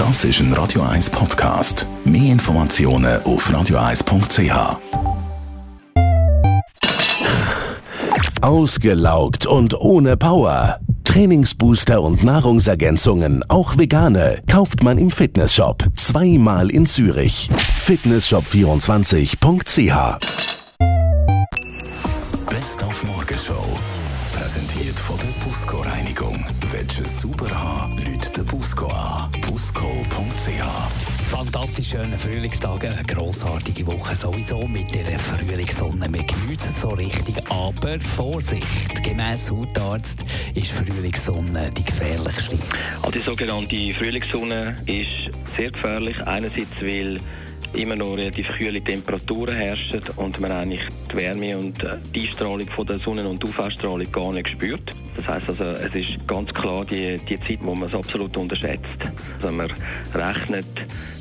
Das ist ein Radio 1 Podcast. Mehr Informationen auf radio1.ch. Ausgelaugt und ohne Power. Trainingsbooster und Nahrungsergänzungen, auch vegane, kauft man im Fitnessshop. Zweimal in Zürich. Fitnessshop24.ch Best auf Morgenshow. Präsentiert von der Busco Reinigung. Willst du es sauber haben, Leute den Busco an. Busco.ch Fantastisch schöne Frühlingstage, eine grossartige Woche sowieso mit der Frühlingssonne. Wir genießen es so richtig, aber Vorsicht! Gemäss Hautarzt ist Frühlingssonne die gefährlichste. Also die sogenannte Frühlingssonne ist sehr gefährlich. Einerseits, weil immer noch relativ kühle Temperaturen herrschen und man eigentlich die Wärme und äh, die Einstrahlung von der Sonne- und UV-Strahlung gar nicht spürt. Das heißt also, es ist ganz klar die, die Zeit, wo man es absolut unterschätzt. Also man rechnet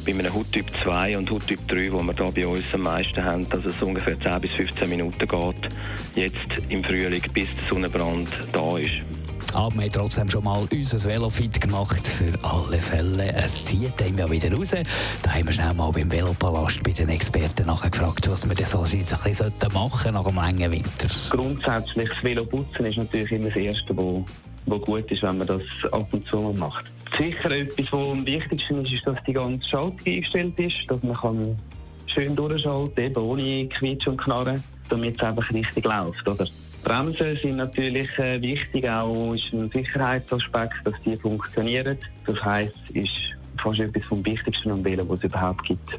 bei einem Hauttyp 2 und Hauttyp 3, wo wir da bei uns am meisten haben, dass es ungefähr 10 bis 15 Minuten geht, jetzt im Frühling, bis der Sonnenbrand da ist. Aber wir haben trotzdem schon mal unser Velofit gemacht. Für alle Fälle. Es zieht einem ja wieder raus. Da haben wir schnell mal beim Velopalast bei den Experten nachgefragt, was wir denn so ein bisschen machen nach einem langen Winter. Grundsätzlich das Velo putzen ist natürlich immer das Erste, wo gut ist, wenn man das ab und zu mal macht. Sicher etwas, was am wichtigsten ist, ist, dass die ganze Schaltung eingestellt ist, dass man kann schön durchschalten eben ohne Quietsch und Knarren, damit es einfach richtig läuft. Oder? Bremsen sind natürlich äh, wichtig, auch ist ein Sicherheitsaspekt, dass die funktionieren. Das heisst, ist fast etwas vom Wichtigsten am Velo, was es überhaupt gibt.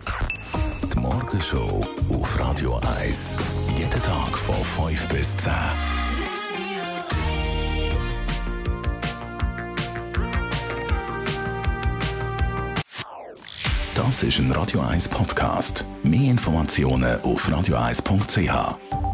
Die Morgenshow auf Radio 1. Jeden Tag von 5 bis 10. Das ist ein Radio 1 Podcast. Mehr Informationen auf radio1.ch.